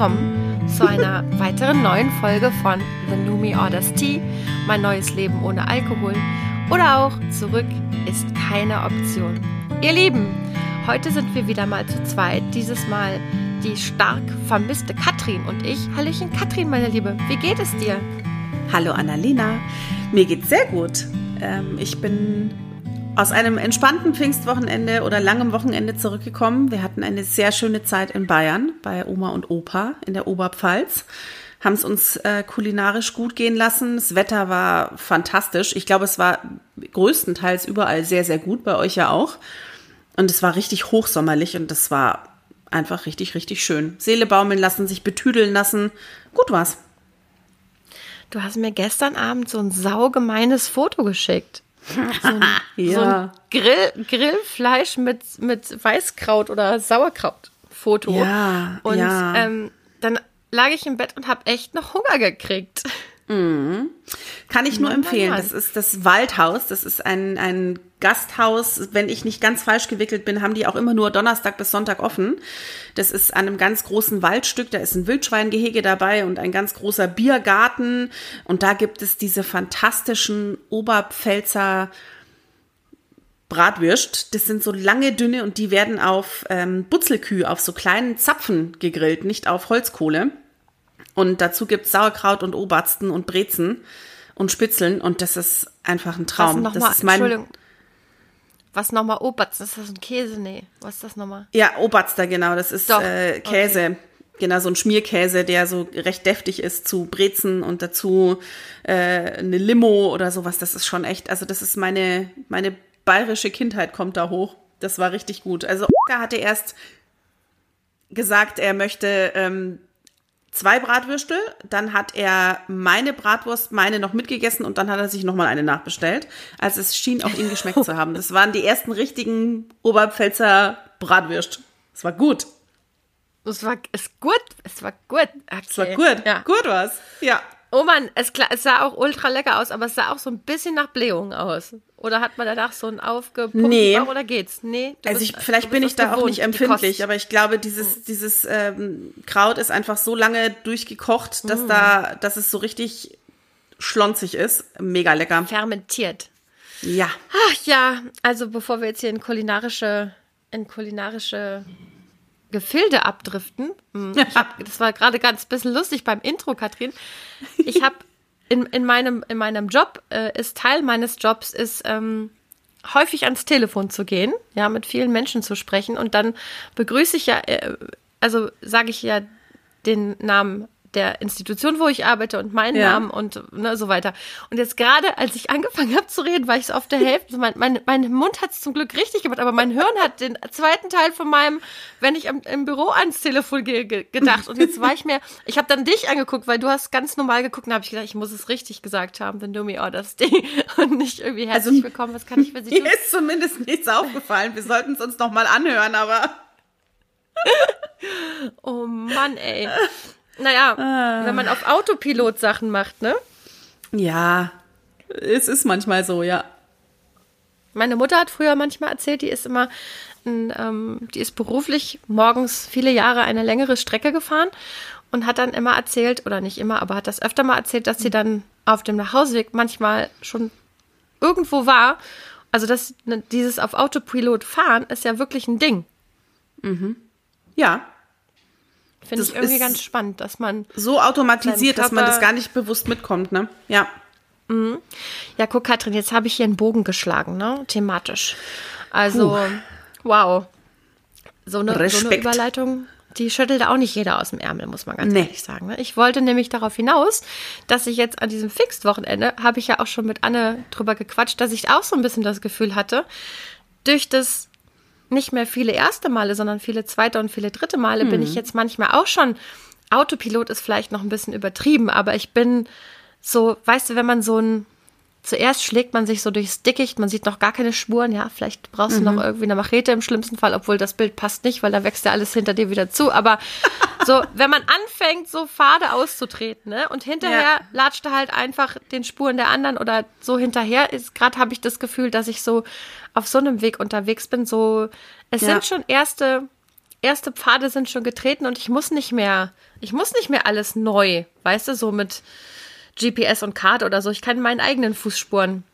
willkommen zu einer weiteren neuen Folge von The Me Orders Tea, mein neues Leben ohne Alkohol oder auch Zurück ist keine Option. Ihr Lieben, heute sind wir wieder mal zu zweit, dieses Mal die stark vermisste Katrin und ich. Hallöchen Katrin, meine Liebe, wie geht es dir? Hallo Annalena, mir geht's sehr gut. Ähm, ich bin aus einem entspannten Pfingstwochenende oder langem Wochenende zurückgekommen. Wir hatten eine sehr schöne Zeit in Bayern bei Oma und Opa in der Oberpfalz. Haben es uns äh, kulinarisch gut gehen lassen. Das Wetter war fantastisch. Ich glaube, es war größtenteils überall sehr, sehr gut, bei euch ja auch. Und es war richtig hochsommerlich und das war einfach richtig, richtig schön. Seele baumeln lassen, sich betüdeln lassen. Gut war's. Du hast mir gestern Abend so ein saugemeines Foto geschickt. So ein, ja. so ein Grill, Grillfleisch mit, mit Weißkraut oder Sauerkraut-Foto. Ja, und ja. Ähm, dann lag ich im Bett und habe echt noch Hunger gekriegt. Mhm. Kann ich nur empfehlen. Das ist das Waldhaus. Das ist ein, ein Gasthaus. Wenn ich nicht ganz falsch gewickelt bin, haben die auch immer nur Donnerstag bis Sonntag offen. Das ist an einem ganz großen Waldstück. Da ist ein Wildschweingehege dabei und ein ganz großer Biergarten. Und da gibt es diese fantastischen Oberpfälzer Bratwürst. Das sind so lange, dünne und die werden auf ähm, Butzelkühe, auf so kleinen Zapfen gegrillt, nicht auf Holzkohle. Und dazu gibt's Sauerkraut und Obersten und Brezen und Spitzeln und das ist einfach ein Traum. Was noch das mal, ist mein, Entschuldigung. Was nochmal Oberst? Ist das ein Käse? Nee. Was ist das nochmal? Ja, Oberster, genau. Das ist Doch, äh, Käse. okay. Genau, so ein Schmierkäse, der so recht deftig ist zu Brezen und dazu äh, eine Limo oder sowas. Das ist schon echt, also das ist meine, meine bayerische Kindheit kommt da hoch. Das war richtig gut. Also Oskar hatte erst gesagt, er möchte ähm, zwei Bratwürstel, dann hat er meine Bratwurst, meine noch mitgegessen und dann hat er sich nochmal eine nachbestellt. Also es schien auch ihm geschmeckt zu haben. Das waren die ersten richtigen Oberpfälzer Bratwürst. Es war gut. Es war ist gut. Es war gut. Okay. Es war gut. Ja. Gut was. Ja. Oh Mann, es, es sah auch ultra lecker aus, aber es sah auch so ein bisschen nach Blähung aus. Oder hat man danach so einen aufgepumpten Nee. Bauch oder geht's? Nee. Also bist- ich, vielleicht bin ich da auch gewohnt, nicht die empfindlich, aber ich glaube, dieses, dieses ähm, Kraut ist einfach so lange durchgekocht, dass da, dass es so richtig schlonzig ist. Mega lecker. Fermentiert. Ja. Ach ja, also bevor wir jetzt hier in kulinarische, in kulinarische Gefilde abdriften, hm, hab, das war gerade ganz bisschen lustig beim Intro, Katrin. Ich habe in, in, meinem, in meinem Job, äh, ist Teil meines Jobs, ist ähm, häufig ans Telefon zu gehen, ja, mit vielen Menschen zu sprechen und dann begrüße ich ja, äh, also sage ich ja den Namen der Institution, wo ich arbeite und meinen Ja. Namen und ne, so weiter. Und jetzt gerade, als ich angefangen habe zu reden, war ich so auf der Hälfte. Mein, mein, mein Mund hat es zum Glück richtig gemacht, aber mein Hirn hat den zweiten Teil von meinem, wenn ich am, im Büro ans Telefon gehe, ge gedacht. Und jetzt war ich mir, ich habe dann dich angeguckt, weil du hast ganz normal geguckt und habe ich gedacht, ich muss es richtig gesagt haben, wenn du mir orders Ding und nicht irgendwie herzlich Also- willkommen, was kann ich für Sie Mir tun? ist zumindest nichts aufgefallen. Wir sollten es uns noch mal anhören, aber Oh Mann, ey. Naja, Ah. wenn man auf Autopilot Sachen macht, ne? ja, es ist manchmal so, ja. Meine Mutter hat früher manchmal erzählt, die ist immer, ähm, die ist beruflich morgens viele Jahre eine längere Strecke gefahren und hat dann immer erzählt, oder nicht immer, aber hat das öfter mal erzählt, dass sie dann auf dem Nachhauseweg manchmal schon irgendwo war. Also das, ne, dieses auf Autopilot fahren ist ja wirklich ein Ding. Ja, Finde ich irgendwie ganz spannend, dass man so automatisiert, dass man das gar nicht bewusst mitkommt, ne? Ja. Ja, guck, Katrin, jetzt habe ich hier einen Bogen geschlagen, ne? Thematisch. Also, wow. So eine, so eine. Überleitung, die schüttelt auch nicht jeder aus dem Ärmel, muss man ganz Nee. ehrlich sagen. Ne? Ich wollte nämlich darauf hinaus, dass ich jetzt an diesem Fixed-Wochenende, habe ich ja auch schon mit Anne drüber gequatscht, dass ich auch so ein bisschen das Gefühl hatte, durch das nicht mehr viele erste Male, sondern viele zweite und viele dritte Male bin ich jetzt manchmal auch schon. Autopilot ist vielleicht noch ein bisschen übertrieben, aber ich bin so, weißt du, wenn man so ein Zuerst schlägt man sich so durchs Dickicht, man sieht noch gar keine Spuren, ja, vielleicht brauchst du noch irgendwie eine Machete im schlimmsten Fall, obwohl das Bild passt nicht, weil da wächst ja alles hinter dir wieder zu, aber so, wenn man anfängt, so Pfade auszutreten, ne, und hinterher Ja. latscht er halt einfach den Spuren der anderen oder so hinterher ist, gerade habe ich das Gefühl, dass ich so auf so einem Weg unterwegs bin, so, es Ja. sind schon erste erste Pfade sind schon getreten und ich muss nicht mehr, ich muss nicht mehr alles neu, weißt du, so mit GPS und Karte oder so. Ich kann meinen eigenen Fußspuren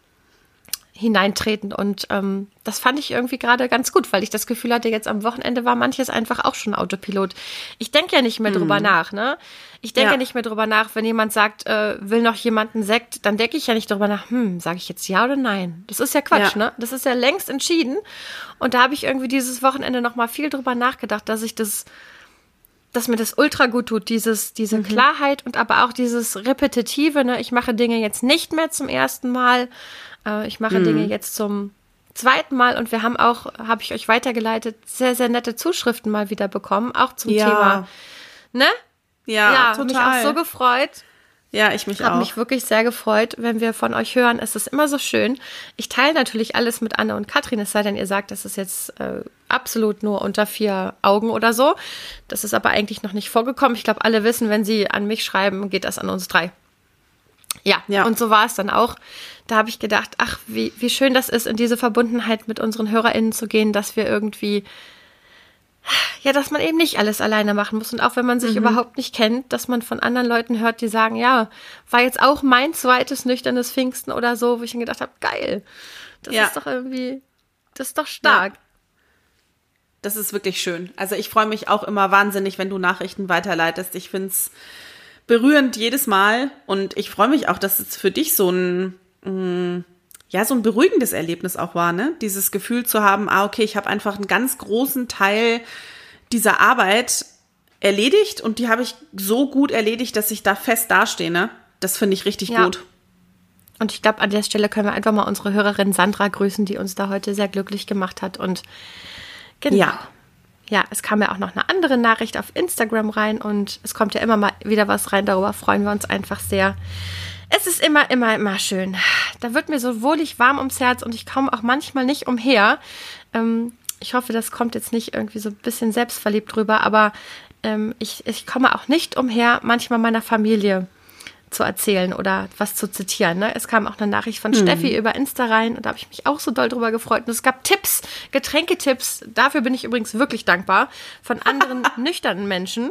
hineintreten. Und ähm, das fand ich irgendwie gerade ganz gut, weil ich das Gefühl hatte, jetzt am Wochenende war manches einfach auch schon Autopilot. Ich denke ja nicht mehr drüber mhm. nach, ne? Ich denke ja. nicht mehr drüber nach, wenn jemand sagt, äh, will noch jemand einen Sekt, dann denke ich ja nicht drüber nach, hm, sage ich jetzt ja oder nein? Das ist ja Quatsch, ja. ne? Das ist ja längst entschieden. Und da habe ich irgendwie dieses Wochenende noch mal viel drüber nachgedacht, dass ich das dass mir das ultra gut tut, dieses, diese mhm. Klarheit und aber auch dieses Repetitive, ne? Ich mache Dinge jetzt nicht mehr zum ersten Mal, äh, ich mache mhm. Dinge jetzt zum zweiten Mal und wir haben auch, habe ich euch weitergeleitet, sehr, sehr nette Zuschriften mal wieder bekommen, auch zum ja. Thema. Ne? Ja, ja total. mich auch so gefreut. Ja, ich mich hab auch. Habe mich wirklich sehr gefreut, wenn wir von euch hören. Es ist immer so schön. Ich teile natürlich alles mit Anne und Katrin, es sei denn, ihr sagt, das ist jetzt äh, absolut nur unter vier Augen oder so. Das ist aber eigentlich noch nicht vorgekommen. Ich glaube, alle wissen, wenn sie an mich schreiben, geht das an uns drei. Ja, ja. und so war es dann auch. Da habe ich gedacht, ach, wie, wie schön das ist, in diese Verbundenheit mit unseren HörerInnen zu gehen, dass wir irgendwie, ja, dass man eben nicht alles alleine machen muss. Und auch wenn man sich mhm. überhaupt nicht kennt, dass man von anderen Leuten hört, die sagen, ja, war jetzt auch mein zweites nüchternes Pfingsten oder so, wo ich mir gedacht habe, geil. Das ja. ist doch irgendwie, das ist doch stark. Ja. Das ist wirklich schön. Also ich freue mich auch immer wahnsinnig, wenn du Nachrichten weiterleitest. Ich finde es berührend jedes Mal. Und ich freue mich auch, dass es für dich so ein, mm, ja, so ein beruhigendes Erlebnis auch war, ne? Dieses Gefühl zu haben, ah, okay, ich habe einfach einen ganz großen Teil dieser Arbeit erledigt und die habe ich so gut erledigt, dass ich da fest dastehe, ne? Das finde ich richtig ja. gut. Und ich glaube, an der Stelle können wir einfach mal unsere Hörerin Sandra grüßen, die uns da heute sehr glücklich gemacht hat. Und genau. Ja ja, es kam ja auch noch eine andere Nachricht auf Instagram rein und es kommt ja immer mal wieder was rein. Darüber freuen wir uns einfach sehr. Es ist immer, immer, immer schön. Da wird mir so wohlig warm ums Herz und ich komme auch manchmal nicht umher. Ähm, ich hoffe, das kommt jetzt nicht irgendwie so ein bisschen selbstverliebt drüber, aber ähm, ich, ich komme auch nicht umher, manchmal meiner Familie zu erzählen oder was zu zitieren. Ne? Es kam auch eine Nachricht von mhm. Steffi über Insta rein und da habe ich mich auch so doll drüber gefreut. Und es gab Tipps, Getränketipps. Dafür bin ich übrigens wirklich dankbar von anderen nüchternen Menschen.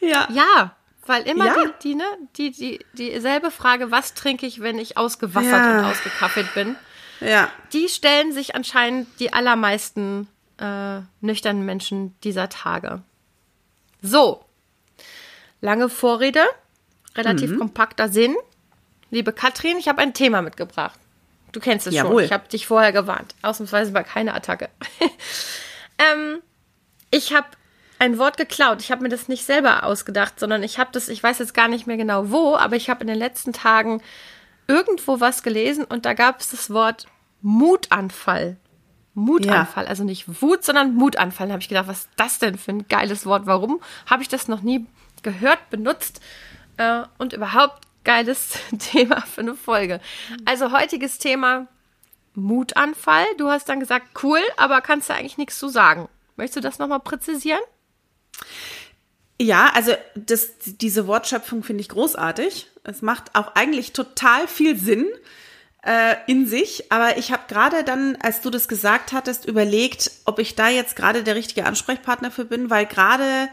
Ja. Ja, weil immer ja. die, die, ne, die, die, dieselbe Frage, was trinke ich, wenn ich ausgewassert ja. und ausgekaffelt bin? Ja. Die stellen sich anscheinend die allermeisten äh, nüchternen Menschen dieser Tage. So. Lange Vorrede relativ mhm. kompakter Sinn. Liebe Katrin, ich habe ein Thema mitgebracht. Du kennst es Jawohl. schon. Ich habe dich vorher gewarnt. Ausnahmsweise war keine Attacke. ähm, ich habe ein Wort geklaut. Ich habe mir das nicht selber ausgedacht, sondern ich habe das, ich weiß jetzt gar nicht mehr genau wo, aber ich habe in den letzten Tagen irgendwo was gelesen und da gab es das Wort Mutanfall. Mutanfall, ja. also nicht Wut, sondern Mutanfall. Da habe ich gedacht, was ist das denn für ein geiles Wort? Warum habe ich das noch nie gehört, benutzt? Äh, und überhaupt geiles Thema für eine Folge. Also heutiges Thema Mutanfall. Du hast dann gesagt, cool, aber kannst du eigentlich nichts zu sagen. Möchtest du das nochmal präzisieren? Ja, also das, diese Wortschöpfung finde ich großartig. Es macht auch eigentlich total viel Sinn äh, in sich. Aber ich habe gerade dann, als du das gesagt hattest, überlegt, ob ich da jetzt gerade der richtige Ansprechpartner für bin, weil gerade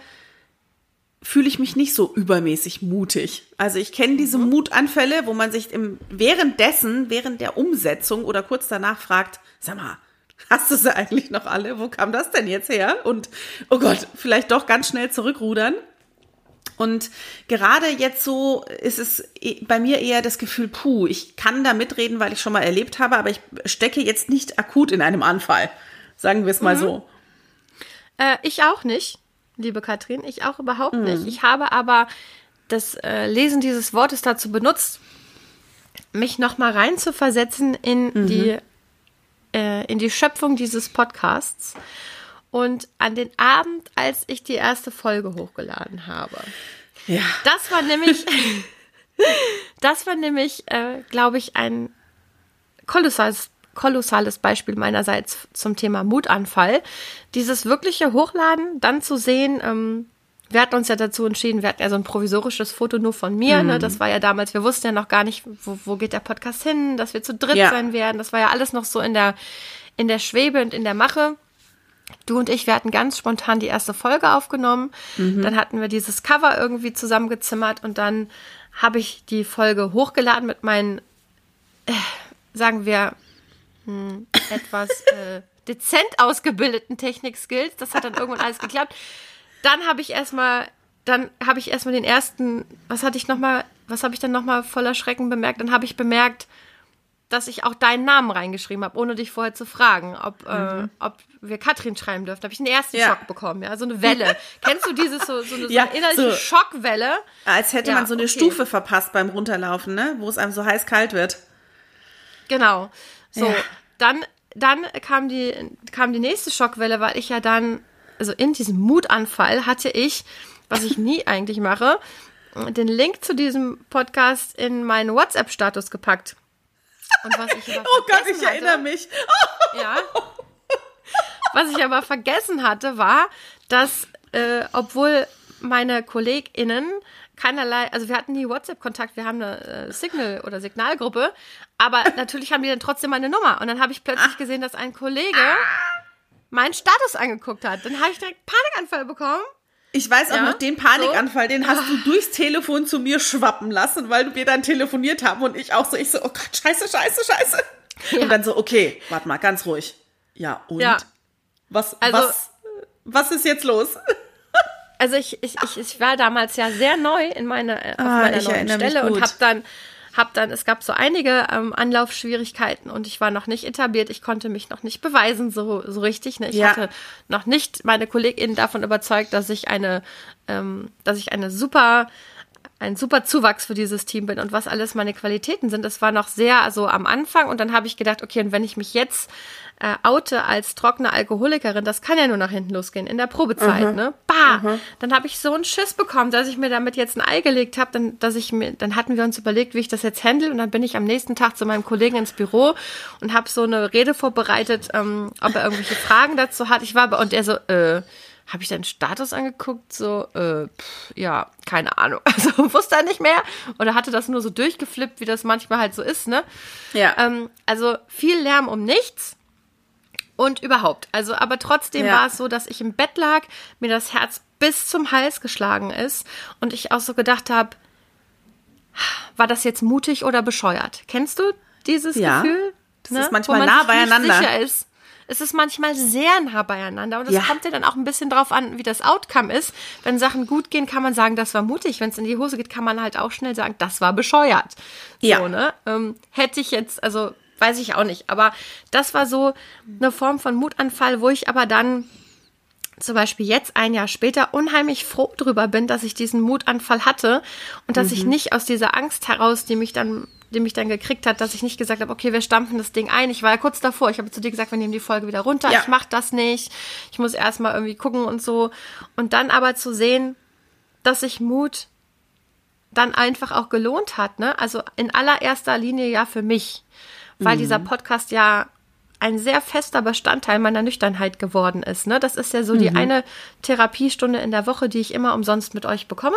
fühle ich mich nicht so übermäßig mutig. Also ich kenne diese mhm. Mutanfälle, wo man sich im, währenddessen, während der Umsetzung oder kurz danach fragt, sag mal, hast du sie eigentlich noch alle? Wo kam das denn jetzt her? Und oh Gott, vielleicht doch ganz schnell zurückrudern. Und gerade jetzt so ist es e, bei mir eher das Gefühl, puh, ich kann da mitreden, weil ich schon mal erlebt habe, aber ich stecke jetzt nicht akut in einem Anfall. Sagen wir es mal mhm. so. Äh, ich auch nicht liebe Katrin. Ich auch überhaupt mhm. nicht. Ich habe aber das äh, Lesen dieses Wortes dazu benutzt, mich nochmal reinzuversetzen in mhm. die äh, in die Schöpfung dieses Podcasts und an den Abend, als ich die erste Folge hochgeladen habe. Ja. Das war nämlich, das war nämlich, äh, glaube ich, ein kolossales kolossales Beispiel meinerseits zum Thema Mutanfall. Dieses wirkliche Hochladen, dann zu sehen, ähm, wir hatten uns ja dazu entschieden, wir hatten ja so ein provisorisches Foto nur von mir, ne? mhm. ne? Das war ja damals, wir wussten ja noch gar nicht, wo, wo geht der Podcast hin, dass wir zu dritt ja. sein werden. Das war ja alles noch so in der, in der Schwebe und in der Mache. Du und ich, wir hatten ganz spontan die erste Folge aufgenommen. Mhm. Dann hatten wir dieses Cover irgendwie zusammengezimmert und dann habe ich die Folge hochgeladen mit meinen, äh, sagen wir, mh, hm, etwas äh, dezent ausgebildeten Technik-Skills. Das hat dann irgendwann alles geklappt. Dann habe ich erstmal, dann habe ich erstmal den ersten, was hatte ich nochmal, was habe ich dann nochmal voller Schrecken bemerkt? Dann habe ich bemerkt, dass ich auch deinen Namen reingeschrieben habe, ohne dich vorher zu fragen, ob, äh, mhm. äh, ob wir Katrin schreiben dürfen. Da habe ich einen ersten ja. Schock bekommen, ja, so eine Welle. Kennst du dieses so, so eine, so eine innerliche so. Schockwelle? Als hätte ja, man so eine okay. Stufe verpasst beim Runterlaufen, ne? Wo es einem so heiß kalt wird. Genau. So, ja. dann dann kam die kam die nächste Schockwelle, weil ich ja dann also in diesem Mutanfall hatte ich, was ich nie eigentlich mache, den Link zu diesem Podcast in meinen WhatsApp-Status gepackt. Und was ich aber oh Gott, ich hatte, erinnere mich. ja. Was ich aber vergessen hatte, war, dass, äh, obwohl meine KollegInnen keinerlei, also wir hatten nie WhatsApp-Kontakt, wir haben eine äh, Signal- oder Signalgruppe, aber natürlich haben die dann trotzdem meine Nummer. Und dann habe ich plötzlich gesehen, dass ein Kollege meinen Status angeguckt hat. Dann habe ich direkt Panikanfall bekommen. Ich weiß auch ja, noch, den Panikanfall, so. den hast du durchs Telefon zu mir schwappen lassen, weil wir dann telefoniert haben und ich auch so, ich so, oh Gott, scheiße, scheiße, scheiße. Ja. Und dann so, okay, warte mal, ganz ruhig. Ja, und? Ja. Was, also, was, was ist jetzt los? Also ich, ich, ich, ich war damals ja sehr neu in meine, auf ah, meiner neuen Stelle und habe dann hab dann, es gab so einige ähm, Anlaufschwierigkeiten und ich war noch nicht etabliert, ich konnte mich noch nicht beweisen, so, so richtig. Ne? Ich ja. hatte noch nicht meine KollegInnen davon überzeugt, dass ich eine, ähm, dass ich eine super ein super Zuwachs für dieses Team bin und was alles meine Qualitäten sind. Das war noch sehr also am Anfang und dann habe ich gedacht, okay, und wenn ich mich jetzt äh, oute als trockene Alkoholikerin, das kann ja nur nach hinten losgehen in der Probezeit, mhm. ne? Bah! Mhm. Dann habe ich so einen Schiss bekommen, dass ich mir damit jetzt ein Ei gelegt habe, dann, dass ich mir, dann hatten wir uns überlegt, wie ich das jetzt handle und dann bin ich am nächsten Tag zu meinem Kollegen ins Büro und habe so eine Rede vorbereitet, ähm, ob er irgendwelche Fragen dazu hat. Ich war aber und er so, äh, habe ich deinen Status angeguckt, so, äh, pff, ja, keine Ahnung. Also wusste er nicht mehr oder hatte das nur so durchgeflippt, wie das manchmal halt so ist, ne? Ja. Ähm, also viel Lärm um nichts und überhaupt. Also, aber trotzdem ja. war es so, dass ich im Bett lag, mir das Herz bis zum Hals geschlagen ist und ich auch so gedacht habe, war das jetzt mutig oder bescheuert? Kennst du dieses ja. Gefühl? Das ne? ist manchmal nah beieinander. Sicher ist. Es ist manchmal sehr nah beieinander und es ja. kommt ja dann auch ein bisschen drauf an, wie das Outcome ist. Wenn Sachen gut gehen, kann man sagen, das war mutig. Wenn es in die Hose geht, kann man halt auch schnell sagen, das war bescheuert. Ja. So, ne? Ähm, hätte ich jetzt, also weiß ich auch nicht. Aber das war so eine Form von Mutanfall, wo ich aber dann zum Beispiel jetzt ein Jahr später unheimlich froh drüber bin, dass ich diesen Mutanfall hatte und dass mhm. ich nicht aus dieser Angst heraus, die mich dann, die mich dann gekriegt hat, dass ich nicht gesagt habe, okay, wir stampfen das Ding ein. Ich war ja kurz davor. Ich habe zu dir gesagt, wir nehmen die Folge wieder runter. Ja. Ich mache das nicht. Ich muss erstmal irgendwie gucken und so. Und dann aber zu sehen, dass sich Mut dann einfach auch gelohnt hat, ne? Also in allererster Linie ja für mich weil mhm. dieser Podcast ja ein sehr fester Bestandteil meiner Nüchternheit geworden ist. Ne? Das ist ja so mhm. die eine Therapiestunde in der Woche, die ich immer umsonst mit euch bekomme,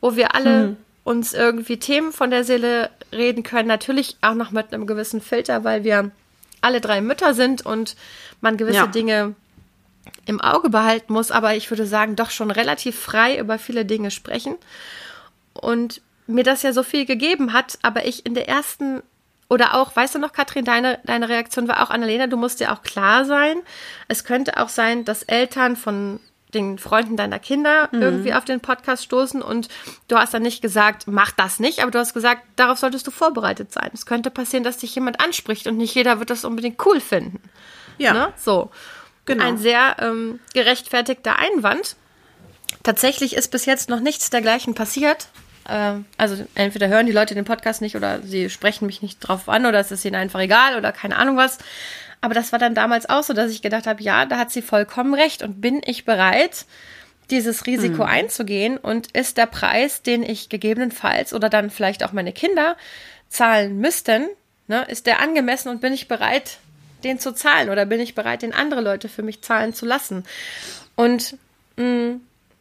wo wir alle mhm. uns irgendwie Themen von der Seele reden können. Natürlich auch noch mit einem gewissen Filter, weil wir alle drei Mütter sind und man gewisse ja. Dinge im Auge behalten muss. Aber ich würde sagen, doch schon relativ frei über viele Dinge sprechen. Und mir das ja so viel gegeben hat, aber ich in der ersten oder auch, weißt du noch, Katrin, deine, deine Reaktion war auch, Annalena, du musst dir auch klar sein. Es könnte auch sein, dass Eltern von den Freunden deiner Kinder mhm. irgendwie auf den Podcast stoßen und du hast dann nicht gesagt, mach das nicht, aber du hast gesagt, darauf solltest du vorbereitet sein. Es könnte passieren, dass dich jemand anspricht und nicht jeder wird das unbedingt cool finden. Ja. Ne? So. Genau. Ein sehr ähm, gerechtfertigter Einwand. Tatsächlich ist bis jetzt noch nichts dergleichen passiert. Äh, also entweder hören die Leute den Podcast nicht oder sie sprechen mich nicht drauf an oder es ist ihnen einfach egal oder keine Ahnung was. Aber das war dann damals auch so, dass ich gedacht habe, ja, da hat sie vollkommen recht und bin ich bereit, dieses Risiko mhm. einzugehen und ist der Preis, den ich gegebenenfalls oder dann vielleicht auch meine Kinder zahlen müssten, ne, ist der angemessen und bin ich bereit, den zu zahlen oder bin ich bereit, den andere Leute für mich zahlen zu lassen? Und mh, mm,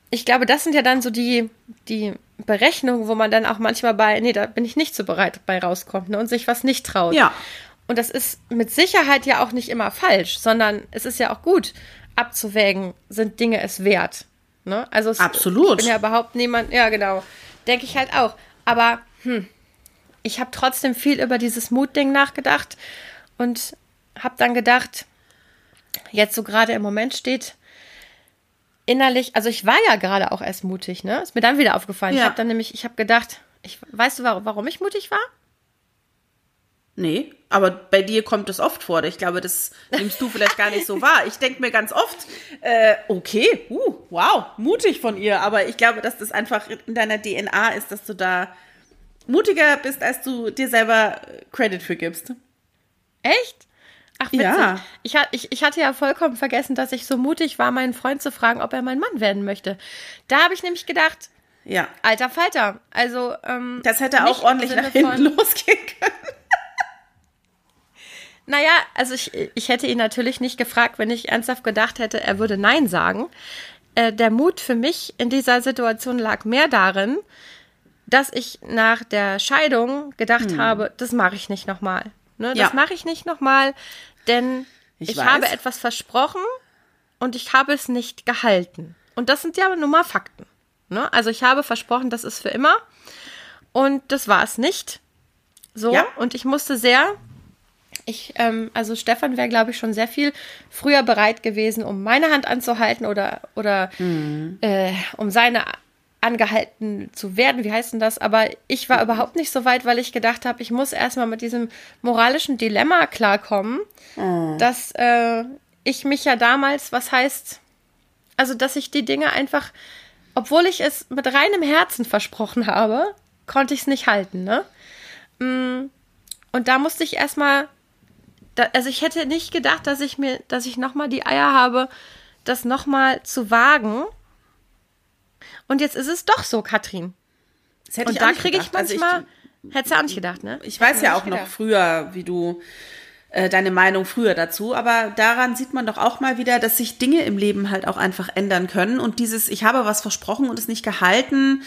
ich glaube, das sind ja dann so die, die Berechnungen, wo man dann auch manchmal bei, nee, da bin ich nicht so bereit bei rauskommt ne, und sich was nicht traut. Ja. Und das ist mit Sicherheit ja auch nicht immer falsch, sondern es ist ja auch gut, abzuwägen, sind Dinge es wert. Ne? Also es, Absolut. Ich bin ja überhaupt niemand, ja genau, denke ich halt auch. Aber hm, ich habe trotzdem viel über dieses Mutding nachgedacht und habe dann gedacht, jetzt so gerade im Moment steht innerlich, also ich war ja gerade auch erst mutig, ne? Ist mir dann wieder aufgefallen. Ja. Ich habe dann nämlich, ich habe gedacht, ich, weißt du, warum, ich mutig war? Nee, aber bei dir kommt es oft vor. Ich glaube, das nimmst du vielleicht gar nicht so wahr. Ich denke mir ganz oft, äh, okay, uh, wow, mutig von ihr. Aber ich glaube, dass das einfach in deiner DNA ist, dass du da mutiger bist, als du dir selber Credit für gibst. Echt? Ach, witzig. Ja. Ich, ich, ich hatte ja vollkommen vergessen, dass ich so mutig war, meinen Freund zu fragen, ob er mein Mann werden möchte. Da habe ich nämlich gedacht, Ja. alter Falter. Also, ähm, Das hätte auch ordentlich nach hinten losgehen können. Naja, also ich, ich hätte ihn natürlich nicht gefragt, wenn ich ernsthaft gedacht hätte, er würde Nein sagen. Äh, der Mut für mich in dieser Situation lag mehr darin, dass ich nach der Scheidung gedacht habe, das mache ich nicht nochmal. Ne, das Hm. Ja. mache ich nicht nochmal, denn Ich ich, habe etwas versprochen und ich habe es nicht gehalten. Und das sind ja nun mal Fakten. Ne? Also ich habe versprochen, das ist für immer und das war es nicht. So, Ja. und ich musste sehr ich, ähm, also Stefan wäre, glaube ich, schon sehr viel früher bereit gewesen, um meine Hand anzuhalten oder, oder äh, um seine angehalten zu werden. Wie heißt denn das? Aber ich war überhaupt nicht so weit, weil ich gedacht habe, ich muss erstmal mit diesem moralischen Dilemma klarkommen, dass äh, ich mich ja damals, was heißt, also dass ich die Dinge einfach, obwohl ich es mit reinem Herzen versprochen habe, konnte ich es nicht halten, ne? Mm, Und da musste ich erstmal, also ich hätte nicht gedacht, dass ich mir, dass ich nochmal die Eier habe, das nochmal zu wagen. Und jetzt ist es doch so, Katrin. Das hätte Und ich da kriege ich gedacht. Also manchmal, hättest du auch nicht gedacht, ne? Ich weiß ja auch noch früher, wie du äh, deine Meinung früher dazu, aber daran sieht man doch auch mal wieder, dass sich Dinge im Leben halt auch einfach ändern können und dieses ich habe was versprochen und es nicht gehalten.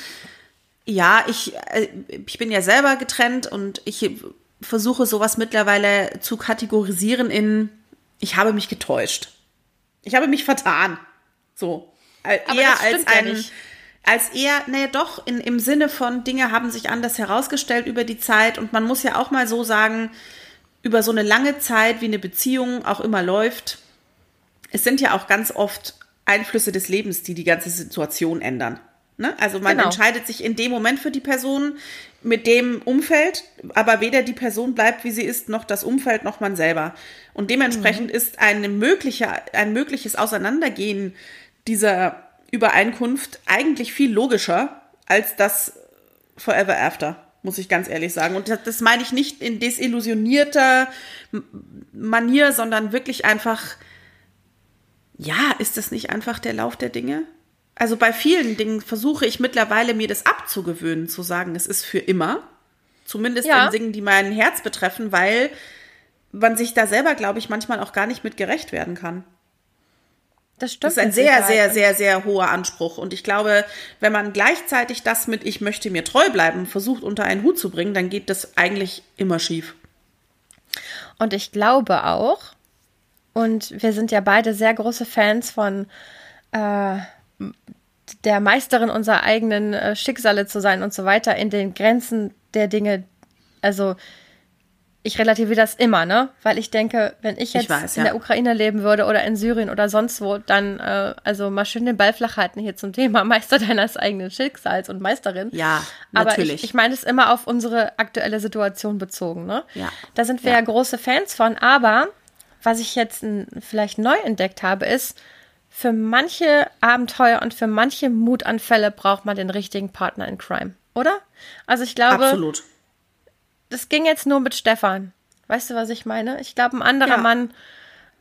Ja, ich äh, ich bin ja selber getrennt und ich versuche sowas mittlerweile zu kategorisieren in ich habe mich getäuscht. Ich habe mich vertan. So. Äh, Aber eher das als ja ein nicht. Als eher, naja doch, in, im Sinne von Dinge haben sich anders herausgestellt über die Zeit und man muss ja auch mal so sagen, über so eine lange Zeit, wie eine Beziehung auch immer läuft, es sind ja auch ganz oft Einflüsse des Lebens, die die ganze Situation ändern. Ne? Also man Genau. entscheidet sich in dem Moment für die Person mit dem Umfeld, aber weder die Person bleibt, wie sie ist, noch das Umfeld, noch man selber. Und dementsprechend ist eine mögliche, ein mögliches Auseinandergehen dieser Übereinkunft eigentlich viel logischer als das Forever After, muss ich ganz ehrlich sagen. Und das, das meine ich nicht in desillusionierter Manier, sondern wirklich einfach, ja, ist das nicht einfach der Lauf der Dinge? Also bei vielen Dingen versuche ich mittlerweile mir das abzugewöhnen, zu sagen, es ist für immer. Zumindest Ja. in Dingen, die mein Herz betreffen, weil man sich da selber, glaube ich, manchmal auch gar nicht mit gerecht werden kann. Das Das stimmt. ist ein sehr, sehr, sehr, sehr hoher Anspruch. Und ich glaube, wenn man gleichzeitig das mit Ich möchte mir treu bleiben versucht unter einen Hut zu bringen, dann geht das eigentlich immer schief. Und ich glaube auch, und wir sind ja beide sehr große Fans von äh, der Meisterin unserer eigenen äh, Schicksale zu sein und so weiter, in den Grenzen der Dinge. Also ich relativiere das immer, ne? Weil ich denke, wenn ich jetzt weiß, in ja. der Ukraine leben würde oder in Syrien oder sonst wo, dann äh, also mal schön den Ball flach halten hier zum Thema Meister deines eigenen Schicksals und Meisterin. Ja, Aber natürlich. ich, ich meine es immer auf unsere aktuelle Situation bezogen, ne? Ja. Da sind wir ja. große Fans von, aber was ich jetzt vielleicht neu entdeckt habe, ist, für manche Abenteuer und für manche Mutanfälle braucht man den richtigen Partner in Crime, oder? Also ich glaube, Absolut. Das ging jetzt nur mit Stefan. Weißt du, was ich meine? Ich glaube, ein anderer Ja. Mann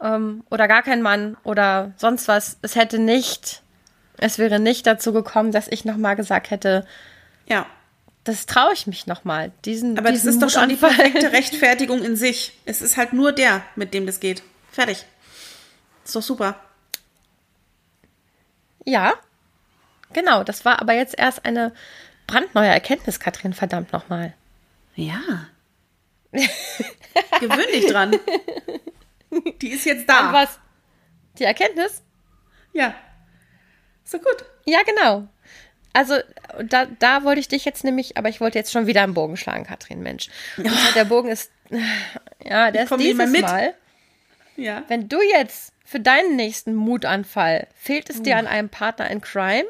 ähm, oder gar kein Mann oder sonst was, es hätte nicht, es wäre nicht dazu gekommen, dass ich nochmal gesagt hätte, Ja. das traue ich mich nochmal. Diesen, Aber das diesen ist doch schon die perfekte Rechtfertigung in sich. Es ist halt nur der, mit dem das geht. Fertig. Ist doch super. Ja, genau. Das war aber jetzt erst eine brandneue Erkenntnis, Katrin, verdammt nochmal. Ja. Gewöhn dich dran. Die ist jetzt da. Was? Die Erkenntnis? Ja. So gut. Ja, genau. Also da, da wollte ich dich jetzt nämlich, aber ich wollte jetzt schon wieder einen Bogen schlagen, Katrin, Mensch. Und der Bogen ist, ja, der Ich ist dieses mit. Mal. Ja. Wenn du jetzt für deinen nächsten Mutanfall, fehlt es dir an einem Partner in Crime?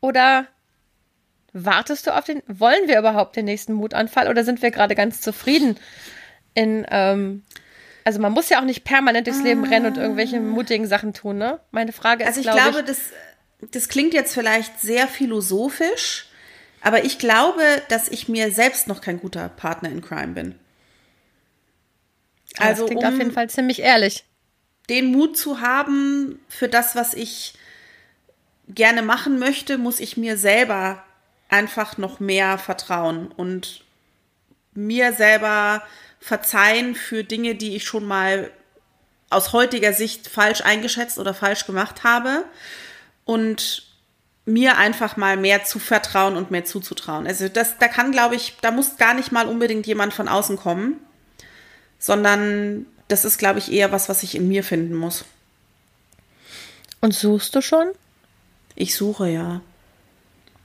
Oder wartest du auf den, wollen wir überhaupt den nächsten Mutanfall oder sind wir gerade ganz zufrieden in, ähm, also man muss ja auch nicht permanent durchs Leben rennen und irgendwelche mutigen Sachen tun, ne? Meine Frage ist, Also ich glaube glaube, das, das klingt jetzt vielleicht sehr philosophisch, aber ich glaube, dass ich mir selbst noch kein guter Partner in Crime bin. also Also klingt um auf jeden Fall ziemlich ehrlich. den Mut zu haben für das, was ich gerne machen möchte, muss ich mir selber einfach noch mehr vertrauen und mir selber verzeihen für Dinge, die ich schon mal aus heutiger Sicht falsch eingeschätzt oder falsch gemacht habe und mir einfach mal mehr zu vertrauen und mehr zuzutrauen. Also das, da kann, glaube ich, da muss gar nicht mal unbedingt jemand von außen kommen, sondern das ist, glaube ich, eher was, was ich in mir finden muss. Und suchst du schon? Ich suche ja.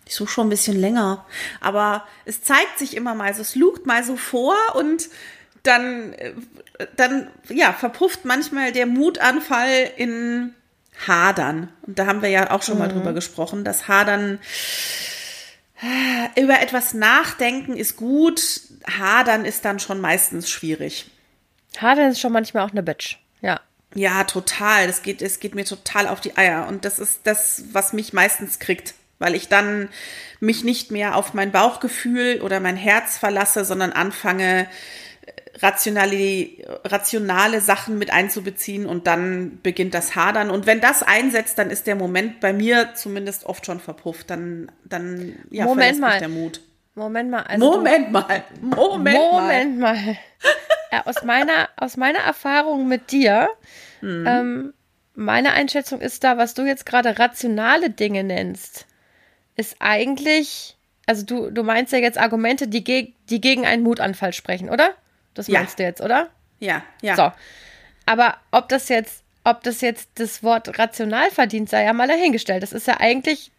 Ich suche schon ein bisschen länger. Aber es zeigt sich immer mal so, es lugt mal so vor und dann, äh, dann, ja, verpufft manchmal der Mutanfall in Hadern. Und da haben wir ja auch schon mal drüber gesprochen. Das Hadern, äh, über etwas nachdenken ist gut. Hadern ist dann schon meistens schwierig. Hadern ist schon manchmal auch eine Bitch. Ja. Ja, total. Das geht, es geht mir total auf die Eier. Und das ist das, was mich meistens kriegt. Weil ich dann mich nicht mehr auf mein Bauchgefühl oder mein Herz verlasse, sondern anfange, rationale, rationale Sachen mit einzubeziehen und dann beginnt das Hadern. Und wenn das einsetzt, dann ist der Moment bei mir zumindest oft schon verpufft. Dann, dann ja, Moment mal. mich der Mut. Moment mal. Also Moment mal. Moment, mal. Moment mal. Ja, aus, meiner, aus meiner Erfahrung mit dir, Hm. ähm, meine Einschätzung ist da, was du jetzt gerade rationale Dinge nennst, ist eigentlich, also du, du meinst ja jetzt Argumente, die, geg die gegen einen Mutanfall sprechen, oder? Das Ja. meinst du jetzt, oder? Ja, ja. So. Aber ob das jetzt, ob das jetzt das Wort rational verdient, sei ja mal dahingestellt. Das ist ja eigentlich,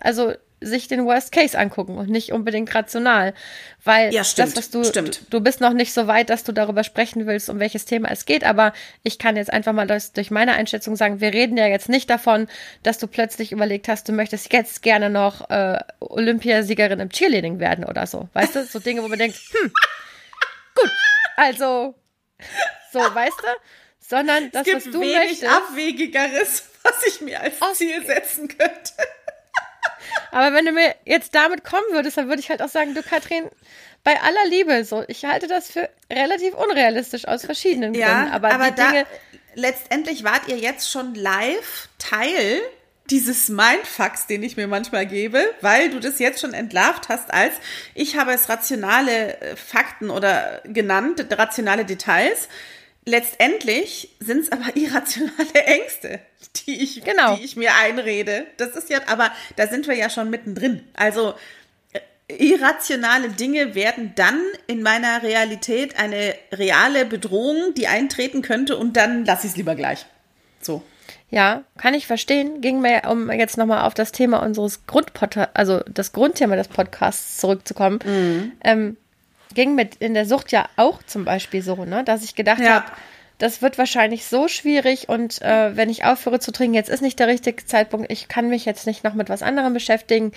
also sich den Worst Case angucken und nicht unbedingt rational. Weil Ja, stimmt, das, was du, stimmt. du bist noch nicht so weit, dass du darüber sprechen willst, um welches Thema es geht, aber ich kann jetzt einfach mal das, durch meine Einschätzung sagen, wir reden ja jetzt nicht davon, dass du plötzlich überlegt hast, du möchtest jetzt gerne noch äh, Olympiasiegerin im Cheerleading werden oder so. Weißt du? So Dinge, wo man denkt, hm, gut, also, so, weißt du? Sondern das, es was gibt du wenig möchtest. Abwegigeres, was ich mir als Ziel setzen könnte. Aber wenn du mir jetzt damit kommen würdest, dann würde ich halt auch sagen, du Katrin, bei aller Liebe, so, ich halte das für relativ unrealistisch aus verschiedenen Gründen. Aber, die da, Dinge, letztendlich wart ihr jetzt schon live Teil dieses Mindfucks, den ich mir manchmal gebe, weil du das jetzt schon entlarvt hast als, ich habe es rationale äh, Fakten oder genannt, rationale Details. Letztendlich sind es aber irrationale Ängste, die ich, Genau. die ich mir einrede. Das ist ja, aber da sind wir ja schon mittendrin. Also äh, irrationale Dinge werden dann in meiner Realität eine reale Bedrohung, die eintreten könnte und dann lasse ich es lieber gleich. So. ja, kann ich verstehen, ging mir, um jetzt nochmal auf das Thema unseres Grundpodcasts, also das Grundthema des Podcasts zurückzukommen, ähm, ging mit in der Sucht ja auch zum Beispiel so, ne, dass ich gedacht Ja. habe, das wird wahrscheinlich so schwierig und äh, wenn ich aufhöre zu trinken, jetzt ist nicht der richtige Zeitpunkt, ich kann mich jetzt nicht noch mit was anderem beschäftigen,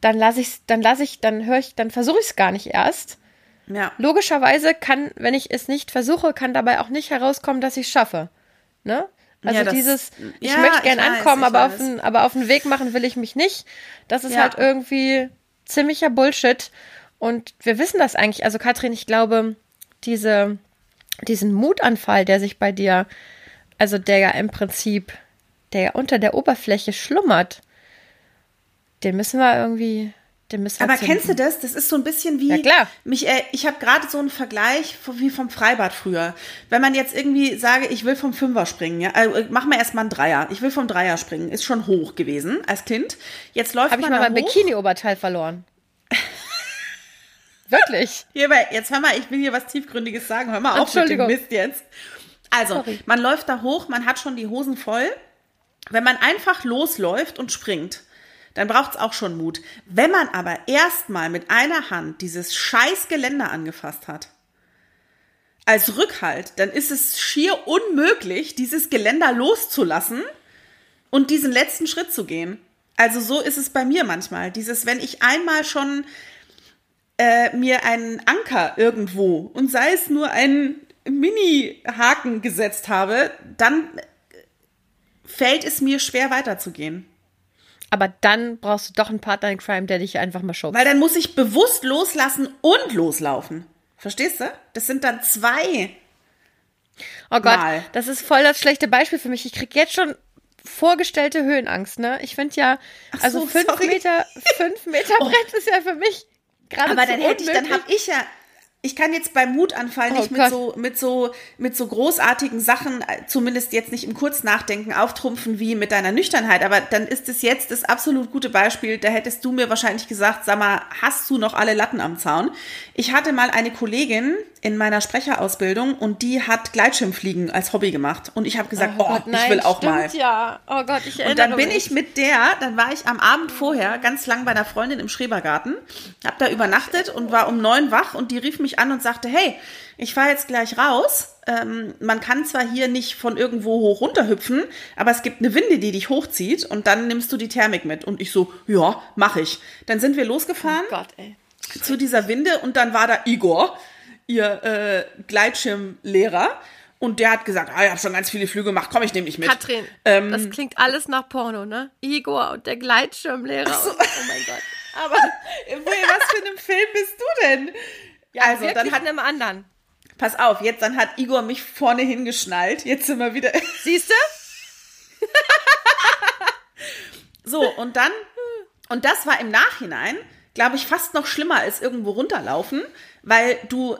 dann lasse ich dann lasse ich, dann höre ich, dann versuche ich es gar nicht erst. Ja. Logischerweise kann, wenn ich es nicht versuche, kann dabei auch nicht herauskommen, dass ich es schaffe. Ne? Also Ja, das- dieses, ich ja, möchte gern ich weiß, ankommen, aber auf, den, aber auf den Weg machen will ich mich nicht. Das ist halt irgendwie ziemlicher Bullshit. Und wir wissen das eigentlich. Also Katrin, ich glaube, diese, diesen Mutanfall, der sich bei dir, also der ja im Prinzip, der ja unter der Oberfläche schlummert, den müssen wir irgendwie, den müssen wir Aber kennst du das? Das ist so ein bisschen wie. Ja, klar. Mich, äh, ich habe gerade so einen Vergleich wie vom Freibad früher. Wenn man jetzt irgendwie sage, ich will vom Fünfer springen, ja, äh, mach mal erstmal einen Dreier. Ich will vom Dreier springen. Ist schon hoch gewesen als Kind. Jetzt läuft Habe ich man mal mein. Bikini-Oberteil verloren. Wirklich? Hier, jetzt hör mal, ich will hier was Tiefgründiges sagen. Hör mal auf mit dem. Mist jetzt. Also, Sorry. man läuft da hoch, man hat schon die Hosen voll Wenn man einfach losläuft und springt, dann braucht es auch schon Mut. Wenn man aber erstmal mit einer Hand dieses scheiß Geländer angefasst hat, als Rückhalt, dann ist es schier unmöglich, dieses Geländer loszulassen und diesen letzten Schritt zu gehen. Also so ist es bei mir manchmal. Dieses, wenn ich einmal schon äh, mir einen Anker irgendwo und sei es nur ein Mini-Haken gesetzt habe, dann fällt es mir schwer weiterzugehen. Aber dann brauchst du doch einen Partner in Crime, der dich einfach mal schubst. Weil dann muss ich bewusst loslassen und loslaufen. Verstehst du? Das sind dann zwei. Oh Gott, Mal. das ist voll das schlechte Beispiel für mich. Ich krieg jetzt schon vorgestellte Höhenangst, ne? Ich finde ja, also so, fünf sorry. Meter, fünf Meter oh. Brett ist ja für mich gerade Aber dann hätte ich, dann habe ich ja, ich kann jetzt beim Mutanfall oh nicht mit so, mit so, mit so großartigen Sachen, äh, zumindest jetzt nicht im Kurznachdenken auftrumpfen wie mit deiner Nüchternheit. Aber dann ist es jetzt das absolut gute Beispiel. Da hättest du mir wahrscheinlich gesagt, sag mal, hast du noch alle Latten am Zaun? Ich hatte mal eine Kollegin in meiner Sprecherausbildung und die hat Gleitschirmfliegen als Hobby gemacht. Und ich habe gesagt, oh, oh Gott, nein, ich will auch mal. Ja, oh Gott, ich erinnere Und dann bin mich. ich mit der, dann war ich am Abend vorher ganz lang bei einer Freundin im Schrebergarten, habe da übernachtet und war um neun wach und die rief mich an und sagte, hey, ich fahre jetzt gleich raus. Ähm, man kann zwar hier nicht von irgendwo hoch runter hüpfen, aber es gibt eine Winde, die dich hochzieht und dann nimmst du die Thermik mit. Und ich so, ja, mache ich. Dann sind wir losgefahren oh Gott, zu dieser Winde und dann war da Igor, ihr äh, Gleitschirmlehrer. Und der hat gesagt, ah, ich habe schon ganz viele Flüge gemacht, komm, ich nehme dich mit. Katrin, ähm, das klingt alles nach Porno, ne? Igor und der Gleitschirmlehrer. So. Und, oh mein Gott. Aber was für einem Film bist du denn? Ja, also dann hat einem anderen. Pass auf, jetzt dann hat Igor mich vorne hingeschnallt. Jetzt sind wir wieder. Siehst du? so, und dann, und das war im Nachhinein, glaube ich, fast noch schlimmer als irgendwo runterlaufen, weil du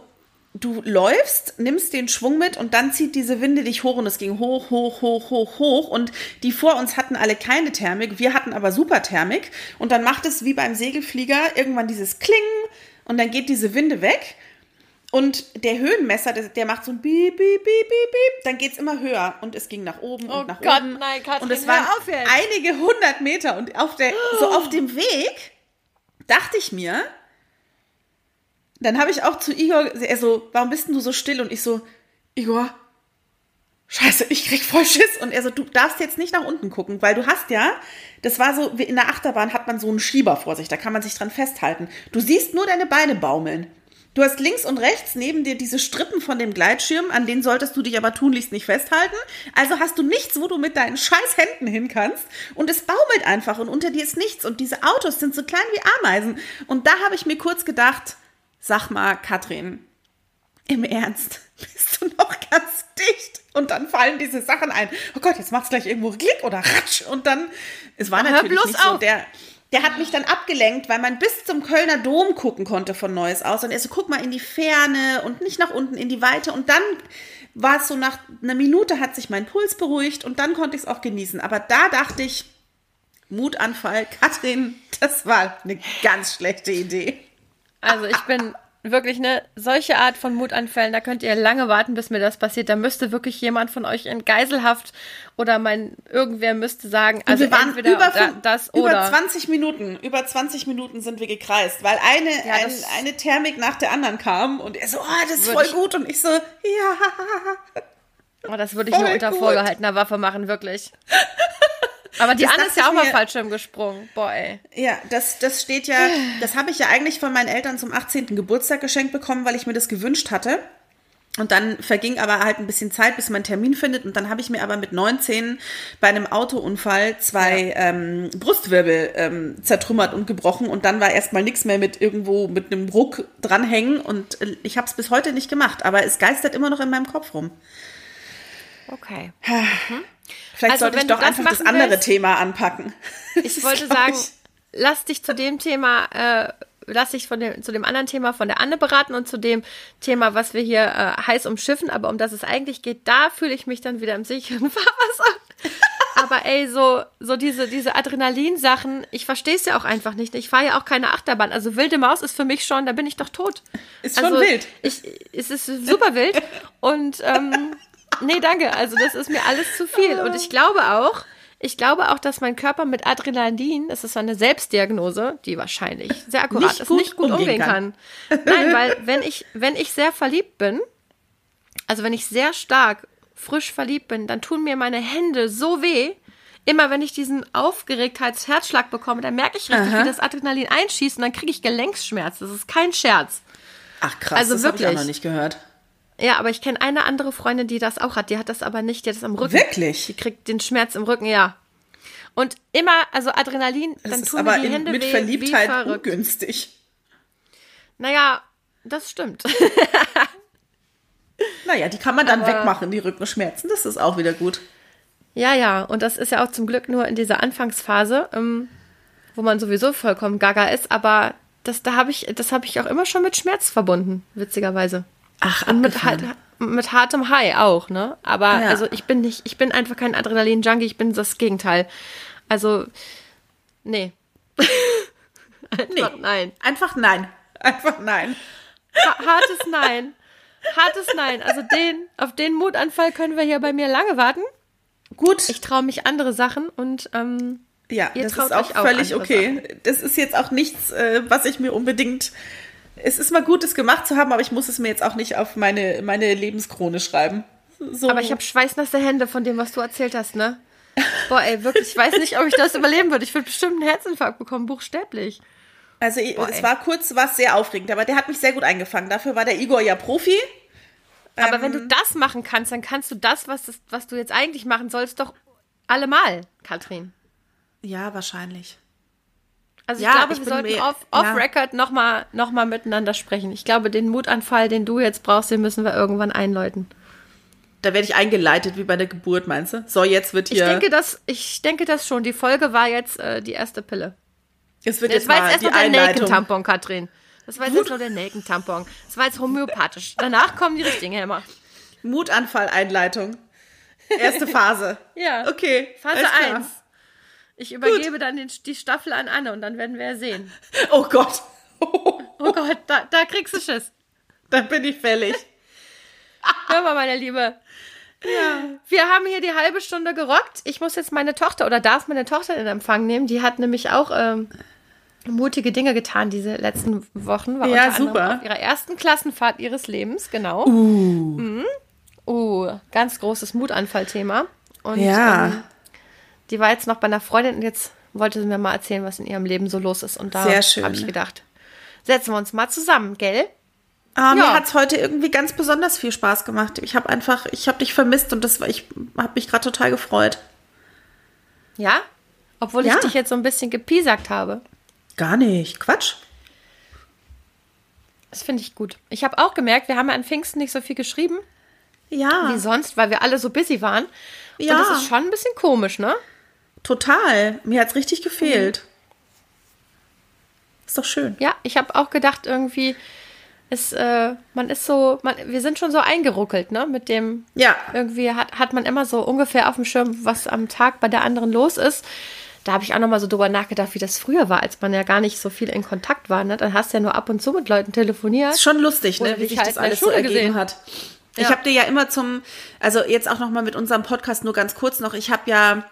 du läufst, nimmst den Schwung mit und dann zieht diese Winde dich hoch und es ging hoch, hoch, hoch, hoch, hoch und die vor uns hatten alle keine Thermik, wir hatten aber Superthermik und dann macht es wie beim Segelflieger irgendwann dieses Kling und dann geht diese Winde weg und der Höhenmesser, der, der macht so ein Beep, Beep, Beep, Beep, Beep, dann geht's immer höher und es ging nach oben oh und nach Gott, oben. Nein, Katrin, und es waren einige hundert Meter und auf der, so auf dem Weg dachte ich mir, dann habe ich auch zu Igor, er so, warum bist denn du so still? Und ich so, Igor, Scheiße, ich krieg voll Schiss. Und er so, du darfst jetzt nicht nach unten gucken, weil du hast ja, das war so, wie in der Achterbahn hat man so einen Schieber vor sich, da kann man sich dran festhalten. Du siehst nur deine Beine baumeln. Du hast links und rechts neben dir diese Strippen von dem Gleitschirm, an denen solltest du dich aber tunlichst nicht festhalten. Also hast du nichts, wo du mit deinen scheiß Händen hin kannst. Und es baumelt einfach und unter dir ist nichts. Und diese Autos sind so klein wie Ameisen. Und da habe ich mir kurz gedacht, sag mal, Katrin, im Ernst, bist du noch ganz dicht? Und dann fallen diese Sachen ein. Oh Gott, jetzt macht es gleich irgendwo Klick oder Ratsch. Und dann, es war Ach, natürlich nicht so, der, der hat mich dann abgelenkt, weil man bis zum Kölner Dom gucken konnte von Neues aus. Und er so, guck mal in die Ferne und nicht nach unten, in die Weite. Und dann war es so, nach einer Minute hat sich mein Puls beruhigt und dann konnte ich es auch genießen. Aber da dachte ich, Mutanfall, Katrin, das war eine ganz schlechte Idee. Also ich bin wirklich eine solche Art von Mutanfällen, da könnt ihr lange warten, bis mir das passiert. Da müsste wirklich jemand von euch in Geiselhaft oder mein irgendwer müsste sagen, also wir waren entweder über, da, das über oder 20 Minuten, über 20 Minuten sind wir gekreist, weil eine ja, ein, eine Thermik nach der anderen kam und er so, oh, das ist voll gut und ich so, ja. Oh, das würde ich nur unter gut. vorgehaltener Waffe machen, wirklich. Aber die Anne ist ja auch mal Fallschirm gesprungen. Boah, ey. Ja, das, das steht ja, das habe ich ja eigentlich von meinen Eltern zum 18. Geburtstag geschenkt bekommen, weil ich mir das gewünscht hatte. Und dann verging aber halt ein bisschen Zeit, bis man einen Termin findet. Und dann habe ich mir aber mit 19 bei einem Autounfall zwei ja. ähm, Brustwirbel ähm, zertrümmert und gebrochen. Und dann war erstmal nichts mehr mit irgendwo mit einem Ruck dranhängen. Und äh, ich habe es bis heute nicht gemacht. Aber es geistert immer noch in meinem Kopf rum. Okay. Mhm. Vielleicht also, sollte ich doch einfach das andere willst, Thema anpacken. Ich wollte sagen, ich. lass dich zu dem Thema, äh, lass dich von dem, zu dem anderen Thema von der Anne beraten und zu dem Thema, was wir hier äh, heiß umschiffen, aber um das es eigentlich geht, da fühle ich mich dann wieder im sicheren Fahrwasser. aber ey, so, so diese, diese Adrenalin-Sachen, ich verstehe es ja auch einfach nicht. Ich fahre ja auch keine Achterbahn. Also wilde Maus ist für mich schon, da bin ich doch tot. Ist also, schon wild. Ich, es ist super wild. Und ähm, nee, danke. Also das ist mir alles zu viel. Und ich glaube auch, ich glaube auch, dass mein Körper mit Adrenalin, das ist so eine Selbstdiagnose, die wahrscheinlich sehr akkurat Nicht ist, gut nicht gut umgehen umgehen kann. Nein, weil wenn ich, wenn ich sehr verliebt bin, also wenn ich sehr stark frisch verliebt bin, dann tun mir meine Hände so weh. Immer wenn ich diesen Aufgeregtheits-Herzschlag bekomme, dann merke ich richtig, Aha. wie das Adrenalin einschießt und dann kriege ich Gelenksschmerz. Das ist kein Scherz. Ach krass, Also das habe ich auch noch nicht gehört. Ja, aber ich kenne eine andere Freundin, die das auch hat. Die hat das aber nicht, die hat das am Rücken. Wirklich? Die kriegt den Schmerz im Rücken, ja. Und immer, also Adrenalin, Das dann tun aber die in, Hände mit weh, Verliebtheit wie verrückt. ungünstig. Naja, das stimmt. Naja, die kann man dann Aber- wegmachen, die Rückenschmerzen. Das ist auch wieder gut. ja, ja, und das ist ja auch zum Glück nur in dieser Anfangsphase, ähm, wo man sowieso vollkommen gaga ist, aber das, da habe ich, das habe ich auch immer schon mit Schmerz verbunden, witzigerweise. Ach, Und mit, halt, mit hartem High auch, ne? Aber Ja. also ich bin nicht, ich bin einfach kein Adrenalin-Junkie, ich bin das Gegenteil. Also, nee. Einfach nein. Einfach nein. Einfach nein. Ha hartes Nein. Hartes Nein. Also den, auf den Mutanfall können wir hier bei mir lange warten. Gut. Ich traue mich andere Sachen und ähm, ja, ihr das ist auch auch völlig andere okay. Das ist jetzt auch nichts, äh, was ich mir unbedingt. Es ist mal gut, es gemacht zu haben, aber ich muss es mir jetzt auch nicht auf meine, meine Lebenskrone schreiben. So. aber ich habe schweißnasse Hände von dem, was du erzählt hast, ne? Boah, ey, wirklich, ich weiß nicht, ob ich das überleben würde. Ich würde bestimmt einen Herzinfarkt bekommen, buchstäblich. Also Boah, es ey. war kurz was sehr aufregend, aber der hat mich sehr gut eingefangen. Dafür war der Igor ja Profi. Aber wenn du das machen kannst, dann kannst du das, was, das, was du jetzt eigentlich machen sollst, doch allemal, Katrin. Ja, wahrscheinlich. Also Ja, ich glaube, ich wir sollten off, ja. off Record nochmal noch mal miteinander sprechen. Ich glaube, den Mutanfall, den du jetzt brauchst, den müssen wir irgendwann einläuten. Da werde ich eingeleitet wie bei der Geburt, meinst du? So, jetzt wird Ich hier. denke, das, ich denke das schon. Die Folge war jetzt äh, die erste Pille. es wird Das jetzt war jetzt erstmal der. Nelkentampon, Katrin. Das war jetzt erst nur der Nelkentampon. Das war jetzt homöopathisch. Danach kommen die richtigen Hämmer. Mutanfall-Einleitung. Erste Phase. Ja. Okay. Phase alles klar. 1. Ich übergebe dann den, die Staffel an Anne und dann werden wir ja sehen. Oh Gott. Oh Gott, da, da kriegst du Schiss. Dann bin ich fällig. Hör mal, meine Liebe. Wir haben hier die halbe Stunde gerockt. Ich muss jetzt meine Tochter oder darf meine Tochter in Empfang nehmen. Die hat nämlich auch ähm, mutige Dinge getan diese letzten Wochen. War Ja, super. Auf ihrer ersten Klassenfahrt ihres Lebens, genau. Uh. Uh, ganz großes Mutanfallthema. Und Ja. ähm, die war jetzt noch bei einer Freundin und jetzt wollte sie mir mal erzählen, was in ihrem Leben so los ist. Und da habe ich gedacht, setzen wir uns mal zusammen, gell? Ah, Mir Ja. hat's heute irgendwie ganz besonders viel Spaß gemacht. Ich habe einfach, ich habe dich vermisst und das war, ich habe mich gerade total gefreut. Ja? Obwohl Ja. ich dich jetzt so ein bisschen gepiesackt habe. Gar nicht. Quatsch. Das finde ich gut. Ich habe auch gemerkt, wir haben ja an Pfingsten nicht so viel geschrieben Ja, wie sonst, weil wir alle so busy waren. Ja. Und das ist schon ein bisschen komisch, ne? Total. Mir hat's richtig gefehlt. Ist doch schön. Ja, ich habe auch gedacht, irgendwie, ist, äh, man ist so, man, wir sind schon so eingeruckelt, ne? Mit dem, Ja. irgendwie hat, hat man immer so ungefähr auf dem Schirm, was am Tag bei der anderen los ist. Da habe ich auch nochmal so drüber nachgedacht, wie das früher war, als man ja gar nicht so viel in Kontakt war. Ne? Dann hast du ja nur ab und zu mit Leuten telefoniert. Ist schon lustig, ne, wie sich halt das alles so ergeben gesehen. hat. Ich Ja. habe dir ja immer zum, also jetzt auch noch mal mit unserem Podcast nur ganz kurz noch. Ich habe ja,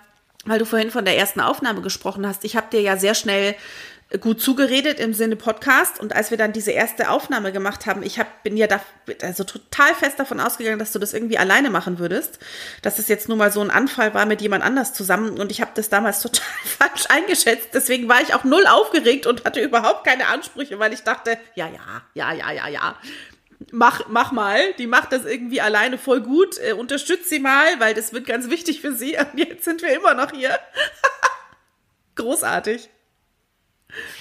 weil du vorhin von der ersten Aufnahme gesprochen hast, ich habe dir ja sehr schnell gut zugeredet im Sinne Podcast. Und als wir dann diese erste Aufnahme gemacht haben, ich hab, bin ja da also total fest davon ausgegangen, dass du das irgendwie alleine machen würdest, dass es jetzt nur mal so ein Anfall war mit jemand anders zusammen. Und ich habe das damals total falsch eingeschätzt, deswegen war ich auch null aufgeregt und hatte überhaupt keine Ansprüche, weil ich dachte, ja, ja, ja, ja, ja, ja, mach, mach mal, die macht das irgendwie alleine voll gut, äh, unterstützt sie mal, weil das wird ganz wichtig für sie und jetzt sind wir immer noch hier. Großartig.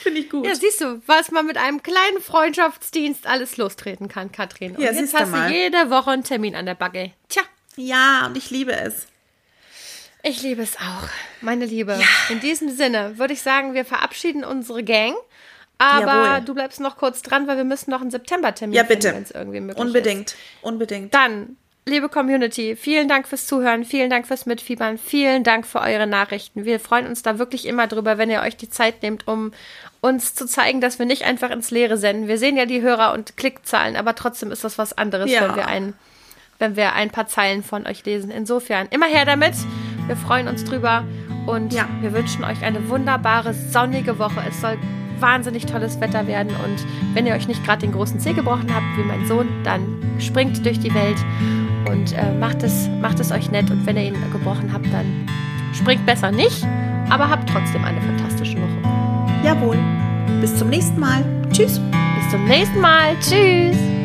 Finde ich gut. Ja, siehst du, was man mit einem kleinen Freundschaftsdienst alles lostreten kann, Katrin. Und Ja, jetzt siehst du hast du jede Woche einen Termin an der Backe. Tja, Ja, und ich liebe es. ich liebe es auch, meine Liebe. In diesem Sinne würde ich sagen, wir verabschieden unsere Gang. Aber Jawohl. du bleibst noch kurz dran, weil wir müssen noch einen September-Termin Ja, bitte. wenn es irgendwie möglich ist. Unbedingt. Unbedingt. Dann, liebe Community, vielen Dank fürs Zuhören, vielen Dank fürs Mitfiebern, vielen Dank für eure Nachrichten. Wir freuen uns da wirklich immer drüber, wenn ihr euch die Zeit nehmt, um uns zu zeigen, dass wir nicht einfach ins Leere senden. Wir sehen ja die Hörer- und Klickzahlen, aber trotzdem ist das was anderes, Ja. wenn wir ein wenn wir ein paar Zeilen von euch lesen. Insofern, immer her damit. Wir freuen uns drüber Und ja. wir wünschen euch eine wunderbare, sonnige Woche. Es soll wahnsinnig tolles Wetter werden. Und wenn ihr euch nicht gerade den großen Zeh gebrochen habt, wie mein Sohn, dann springt durch die Welt und äh, macht, es, macht es euch nett. Und wenn ihr ihn gebrochen habt, dann springt besser nicht, aber habt trotzdem eine fantastische Woche. Jawohl. Bis zum nächsten Mal. Tschüss. Bis zum nächsten Mal. Tschüss.